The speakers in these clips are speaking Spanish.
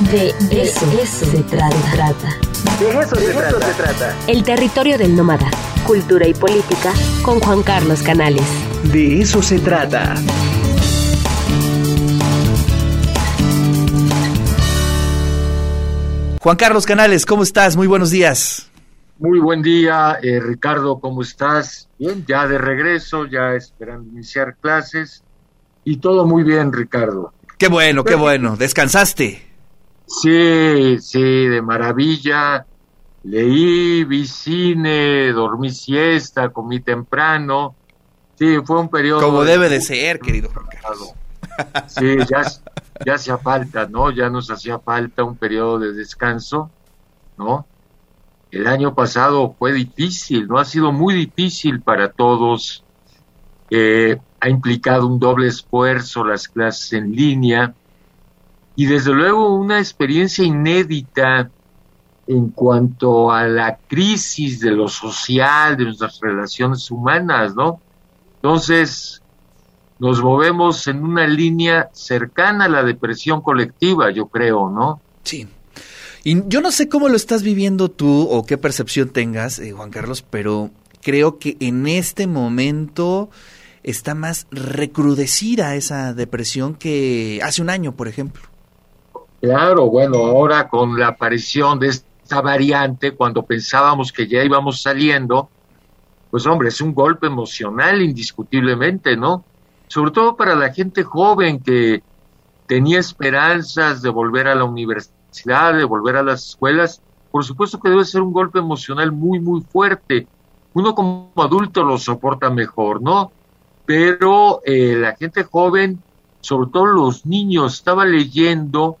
De eso, se trata. De eso, se, trata. El territorio del nómada. Cultura y política con Juan Carlos Canales. De eso se trata. Juan Carlos Canales, ¿cómo estás? Muy buenos días. Muy buen día, eh, Ricardo, ¿cómo estás? Bien, ya de regreso, ya esperando iniciar clases y todo muy bien, Ricardo. Qué bueno, qué bueno. ¿Descansaste? Sí, sí, de maravilla. Leí, vi cine, dormí siesta, comí temprano. Sí, fue un periodo... Como debe de ser, querido Juan Carlos. Sí, ya, ya hacía falta, ¿no? Ya nos hacía falta un periodo de descanso, ¿no? El año pasado fue difícil, ¿no? Ha sido muy difícil para todos. Eh, ha implicado un doble esfuerzo las clases en línea y desde luego una experiencia inédita en cuanto a la crisis de lo social, de nuestras relaciones humanas, ¿no? Entonces, nos movemos en una línea cercana a la depresión colectiva, yo creo, ¿no? Sí. Y yo no sé cómo lo estás viviendo tú o qué percepción tengas, eh, Juan Carlos, pero creo que en este momento está más recrudecida esa depresión que hace un año, por ejemplo. Claro, bueno, ahora con la aparición de esta variante, cuando pensábamos que ya íbamos saliendo, pues hombre, es un golpe emocional indiscutiblemente, ¿no? Sobre todo para la gente joven que tenía esperanzas de volver a la universidad, de volver a las escuelas, por supuesto que debe ser un golpe emocional muy, muy fuerte. Uno como adulto lo soporta mejor, ¿no? Pero eh, la gente joven, sobre todo los niños, estaba leyendo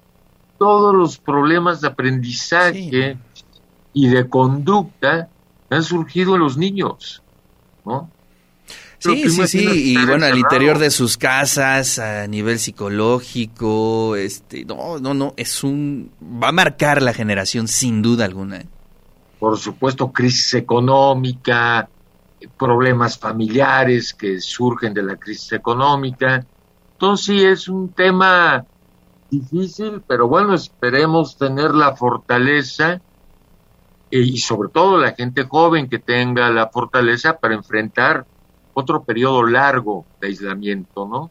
todos los problemas de aprendizaje y de conducta han surgido en los niños, ¿no? Sí, sí, sí, y bueno, al interior de sus casas, a nivel psicológico, este, no, no, no, es un, va a marcar la generación sin duda alguna. Por supuesto, crisis económica, problemas familiares que surgen de la crisis económica. Entonces sí, es un tema difícil, pero bueno, esperemos tener la fortaleza eh, y sobre todo la gente joven que tenga la fortaleza para enfrentar otro periodo largo de aislamiento, ¿no?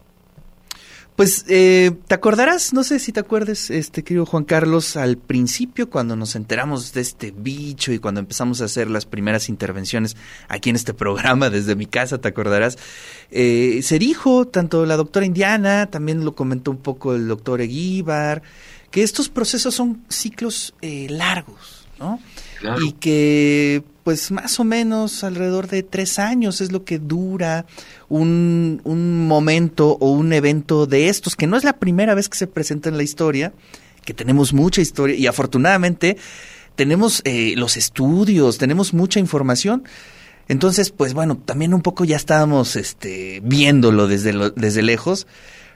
Pues eh, te acordarás, no sé si te acuerdes, este querido Juan Carlos, al principio cuando nos enteramos de este bicho y cuando empezamos a hacer las primeras intervenciones aquí en este programa desde mi casa, te acordarás, eh, se dijo tanto la doctora Indiana, también lo comentó un poco el doctor Eguíbar, que estos procesos son ciclos eh, largos, ¿no? Y que pues más o menos alrededor de tres años es lo que dura un, un, momento o un evento de estos, que no es la primera vez que se presenta en la historia, que tenemos mucha historia y afortunadamente tenemos eh, los estudios, tenemos mucha información. Entonces, pues bueno, también un poco ya estábamos este, viéndolo desde, lo, desde lejos,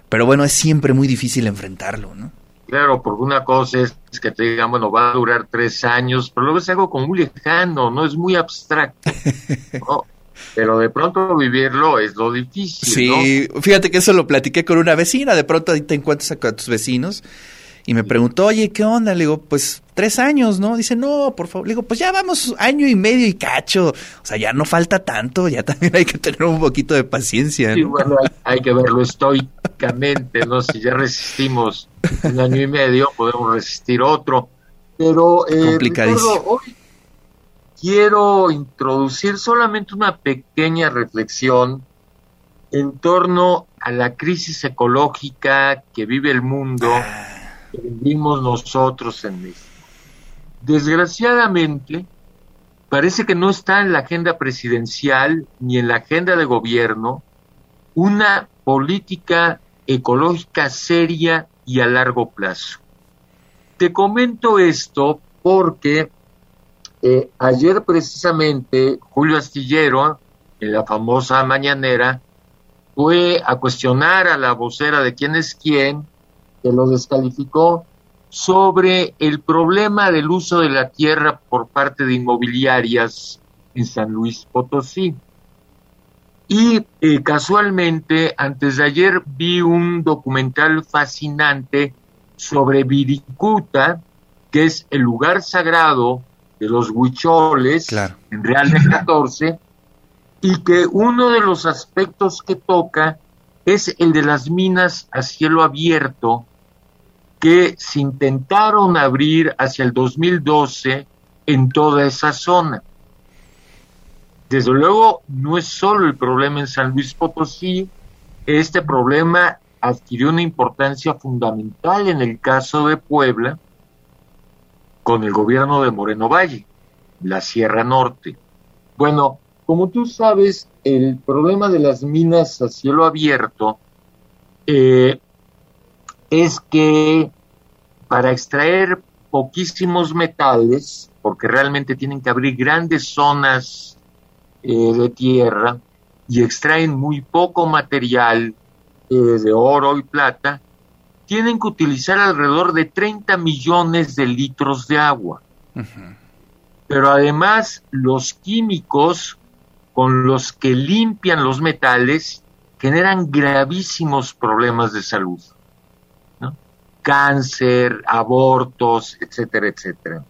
pero bueno, es siempre muy difícil enfrentarlo, ¿no? Claro, porque una cosa es que te digan, bueno, va a durar tres años, pero luego es algo como muy lejano, no es muy abstracto. Pero de pronto vivirlo es lo difícil. Sí, fíjate que eso lo platiqué con una vecina, de pronto ahí te encuentras a tus vecinos y me preguntó, oye, ¿qué onda? Le digo, pues tres años, ¿no? Dice, no, por favor. Le digo, pues ya vamos año y medio y cacho. O sea, ya no falta tanto, ya también hay que tener un poquito de paciencia. ¿no? Sí, bueno, hay, que verlo estoicamente, ¿no? Si ya resistimos un año y medio, podemos resistir otro. Pero, eh, Ricardo, hoy quiero introducir solamente una pequeña reflexión en torno a la crisis ecológica que vive el mundo. Que vivimos nosotros en México. Desgraciadamente, parece que no está en la agenda presidencial ni en la agenda de gobierno una política ecológica seria y a largo plazo. Te comento esto porque eh, ayer precisamente Julio Astillero, en la famosa mañanera, fue a cuestionar a la vocera de quién es quién que lo descalificó sobre el problema del uso de la tierra por parte de inmobiliarias en San Luis Potosí. Y eh, casualmente, antes de ayer vi un documental fascinante sobre Viricuta, que es el lugar sagrado de los huicholes en Real de 14, y que uno de los aspectos que toca es el de las minas a cielo abierto que se intentaron abrir hacia el 2012 en toda esa zona. Desde luego, no es solo el problema en San Luis Potosí, este problema adquirió una importancia fundamental en el caso de Puebla con el gobierno de Moreno Valle, la Sierra Norte. Bueno, como tú sabes, el problema de las minas a cielo abierto eh, es que para extraer poquísimos metales, porque realmente tienen que abrir grandes zonas eh, de tierra y extraen muy poco material eh, de oro y plata, tienen que utilizar alrededor de 30 millones de litros de agua. Pero además los químicos con los que limpian los metales generan gravísimos problemas de salud. Cáncer, abortos, etcétera, etcétera.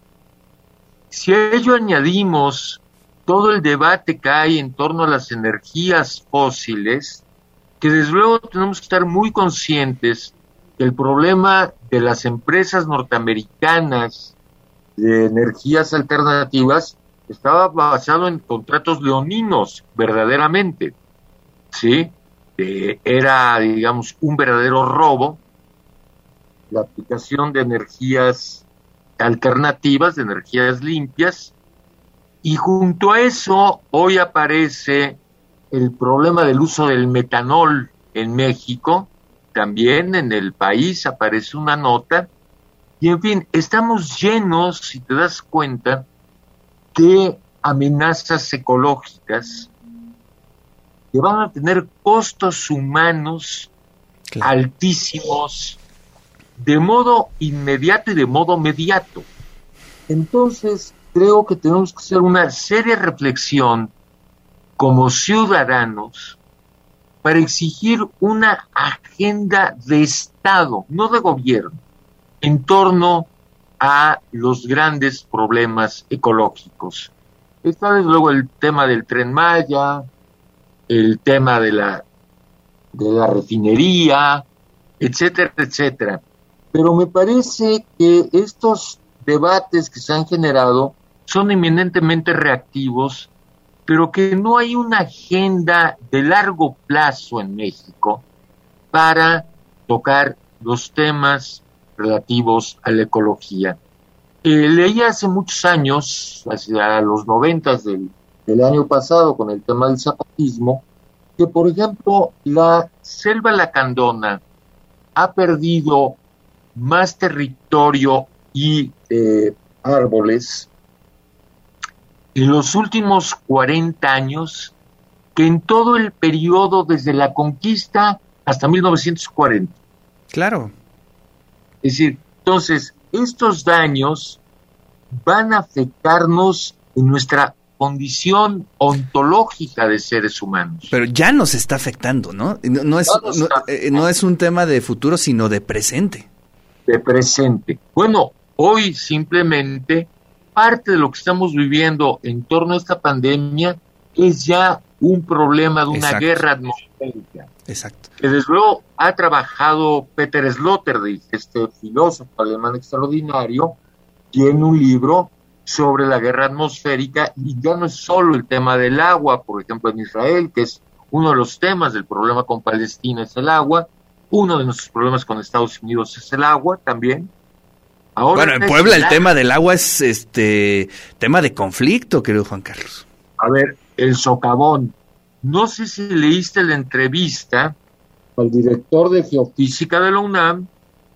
Si a ello añadimos todo el debate que hay en torno a las energías fósiles, que desde luego tenemos que estar muy conscientes que el problema de las empresas norteamericanas de energías alternativas estaba basado en contratos leoninos, verdaderamente. ¿Sí? Era, digamos, un verdadero robo la aplicación de energías alternativas, de energías limpias, y junto a eso hoy aparece el problema del uso del metanol en México, también en el país aparece una nota, y en fin, estamos llenos, si te das cuenta, de amenazas ecológicas que van a tener costos humanos altísimos de modo inmediato y de modo mediato. Entonces, creo que tenemos que hacer una seria reflexión como ciudadanos para exigir una agenda de Estado, no de gobierno, en torno a los grandes problemas ecológicos. Está desde luego el tema del tren Maya, el tema de la, de la refinería, etcétera, etcétera. Pero me parece que estos debates que se han generado son eminentemente reactivos, pero que no hay una agenda de largo plazo en México para tocar los temas relativos a la ecología. Eh, leí hace muchos años, hacia los noventas del, año pasado, con el tema del zapatismo, que por ejemplo la selva lacandona ha perdido más territorio y eh, árboles en los últimos 40 años que en todo el periodo desde la conquista hasta 1940. Claro. Es decir, entonces, estos daños van a afectarnos en nuestra condición ontológica de seres humanos. Pero ya nos está afectando, ¿no? No, es, eh, no, es un tema de futuro, sino de presente. De presente. Bueno, hoy simplemente parte de lo que estamos viviendo en torno a esta pandemia es ya un problema de una guerra atmosférica. Exacto. Que desde luego ha trabajado Peter Sloterdijk, este filósofo alemán extraordinario, tiene un libro sobre la guerra atmosférica y ya no es solo el tema del agua, por ejemplo en Israel, que es uno de los temas del problema con Palestina es el agua, uno de nuestros problemas con Estados Unidos es el agua también. Ahora bueno, en Puebla el, tema del agua es este tema de conflicto, querido Juan Carlos. A ver, el socavón. No sé si leíste la entrevista al director de geofísica de la UNAM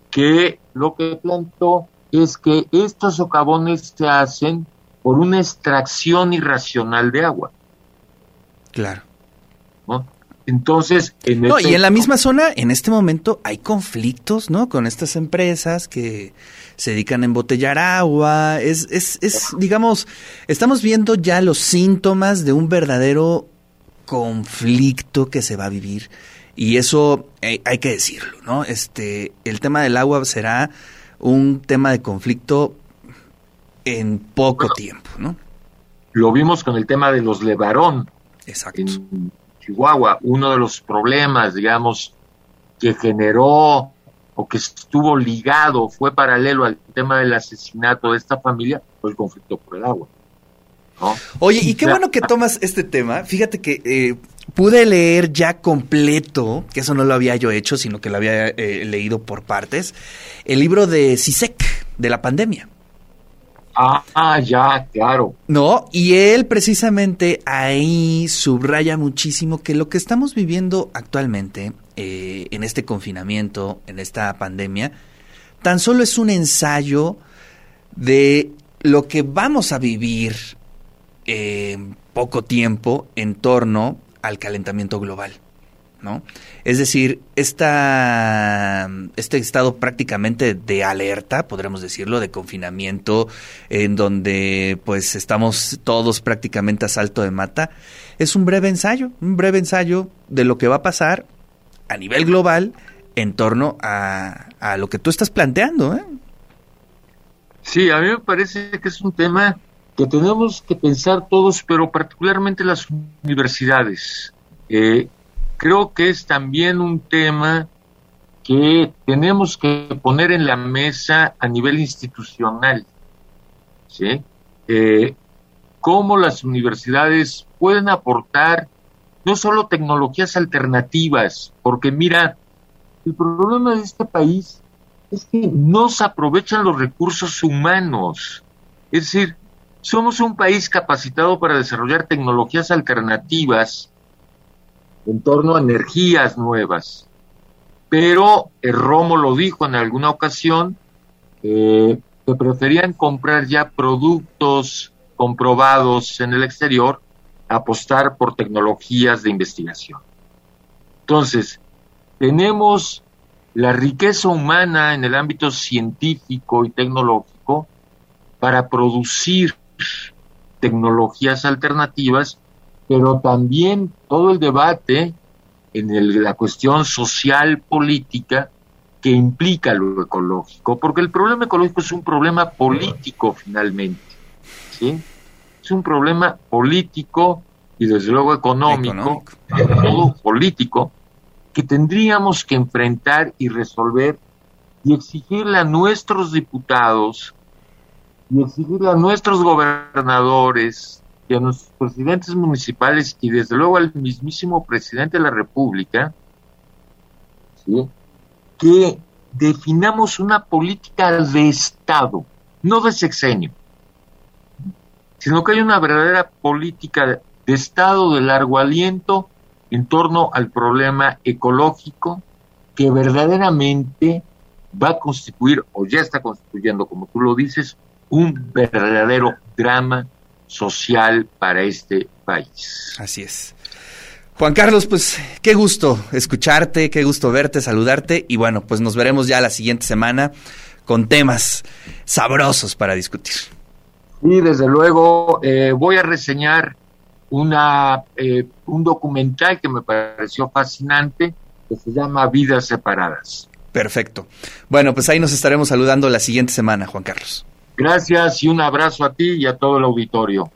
que lo que plantó es que estos socavones se hacen por una extracción irracional de agua. Claro. Entonces, en no, y en la misma zona, en este momento, hay conflictos, ¿no? Con estas empresas que se dedican a embotellar agua. Es, es, es, digamos, estamos viendo ya los síntomas de un verdadero conflicto que se va a vivir Y eso eh, hay que decirlo, ¿no? Este, el tema del agua será un tema de conflicto en poco tiempo, ¿no? Lo vimos con el tema de los Levarón. Exacto. En Chihuahua, uno de los problemas, digamos, que generó o que estuvo ligado, fue paralelo al tema del asesinato de esta familia, fue el conflicto por el agua. Oye, y qué bueno que tomas este tema. Fíjate que eh, pude leer ya completo, que eso no lo había yo hecho, sino que lo había eh, leído por partes, el libro de CISEC, de la pandemia. Ah, ya, claro. No, y él precisamente ahí subraya muchísimo que lo que estamos viviendo actualmente eh, en este confinamiento, en esta pandemia, tan solo es un ensayo de lo que vamos a vivir en poco tiempo en torno al calentamiento global. ¿No? Es decir, esta, este estado prácticamente de alerta, podremos decirlo, de confinamiento, en donde pues estamos todos prácticamente a salto de mata, es un breve ensayo, un breve ensayo de lo que va a pasar a nivel global en torno a, a lo que tú estás planteando. ¿eh? Sí, a mí me parece que es un tema que tenemos que pensar todos, pero particularmente las universidades. Eh, creo que es también un tema que tenemos que poner en la mesa a nivel institucional. ¿sí? Eh, cómo las universidades pueden aportar no solo tecnologías alternativas, porque mira, el problema de este país es que no se aprovechan los recursos humanos. Es decir, somos un país capacitado para desarrollar tecnologías alternativas en torno a energías nuevas. Pero el Romo lo dijo en alguna ocasión, eh, que preferían comprar ya productos comprobados en el exterior, apostar por tecnologías de investigación. Entonces, tenemos la riqueza humana en el ámbito científico y tecnológico para producir tecnologías alternativas, pero también todo el debate en la cuestión social política que implica lo ecológico, porque el problema ecológico es un problema político finalmente, ¿sí? Es un problema político y desde luego económico, todo político, que tendríamos que enfrentar y resolver y exigirle a nuestros diputados y exigirle a nuestros gobernadores y a nuestros presidentes municipales y desde luego al mismísimo presidente de la República que definamos una política de Estado, no de sexenio, sino que hay una verdadera política de Estado de largo aliento en torno al problema ecológico que verdaderamente va a constituir o ya está constituyendo, como tú lo dices, un verdadero drama social para este país. Así es. Juan Carlos, pues qué gusto escucharte, qué gusto verte, saludarte y bueno, pues nos veremos ya la siguiente semana con temas sabrosos para discutir. Y desde luego eh, voy a reseñar una, eh, un documental que me pareció fascinante que se llama Vidas Separadas. Perfecto. Bueno, pues ahí nos estaremos saludando la siguiente semana, Juan Carlos. Gracias y un abrazo a ti y a todo el auditorio.